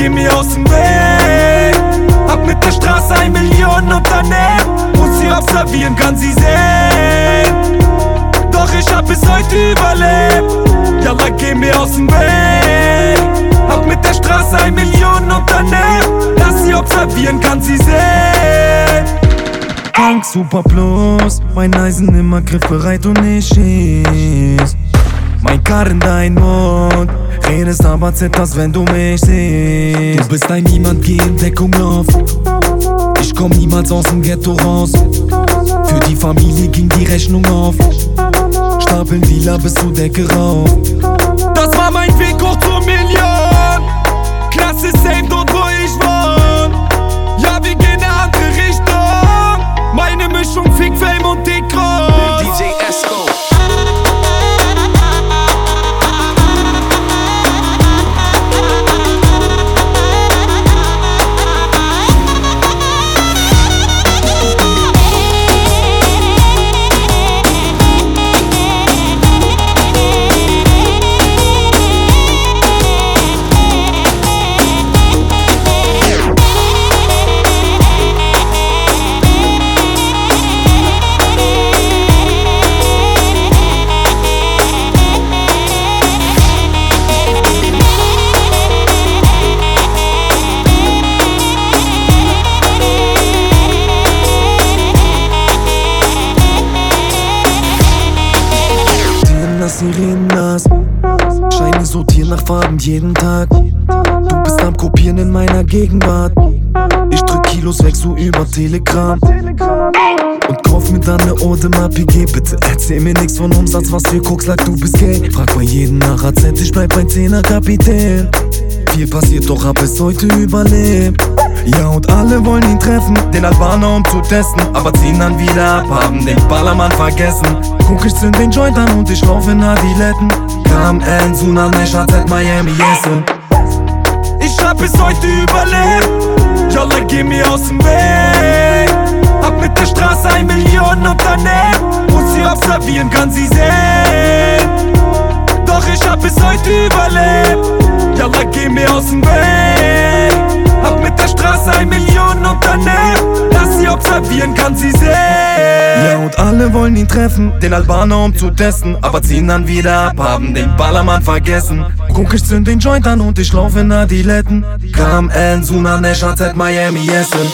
geh mir aus dem Weg. Hab mit der Straße ein Millionen Unternehmen Muss sie observieren, kann sie sehen. Doch ich hab es heute überlebt. Ja, Jalla, geh mir aus dem Weg. Hab mit der Straße ein Millionen Unternehmen, dass sie observieren, kann sie sehen. Tank super plus, mein Eisen immer griffbereit und ich schieß. Mein Karren dein Mund, redest aber zitterst, wenn du mich siehst. Du bist ein Niemand, geh in Deckung auf. Ich komm niemals aus dem Ghetto raus. Für die Familie ging die Rechnung auf. Stapeln Dealer bis zur Decke rauf. Nass. Scheine sortieren nach Farben jeden Tag. Du bist am Kopieren in meiner Gegenwart. Ich drück Kilos weg so über Telegram. Und kauf mir dann ne Ode mal PG. Bitte erzähl mir nix von Umsatz, was für Koks lag, du bist gay. Frag bei jedem nach AZ, ich bleib ein Zehner Kapitän. Viel passiert, doch hab es heute überlebt. Ja, und alle wollen ihn treffen, den Albaner um zu testen. Aber ziehen dann wieder ab, haben den Ballermann vergessen. Guck, ich zünd den Joint an und ich lauf in Adiletten. Kam N, Sunan, AZ, Miami, Essen. Ich hab bis heute überlebt. Yalla, geh mir aus dem Weg. Hab mit der Straße ein Millionen unternehmen. Muss sie observieren, kann sie sehen. Doch ich hab bis heute überlebt. Yalla, geh mir aus dem Weg. Straße ein Millionen unternehmen. Lass sie observieren, kann sie sehen. Ja, und alle wollen ihn treffen, den Albaner um zu testen. Aber ziehen dann wieder ab, haben den Ballermann vergessen. Guck, ich zünd den Joint an und ich lauf in Adiletten. Kam N, Sunan, AZ, Miami, Essen.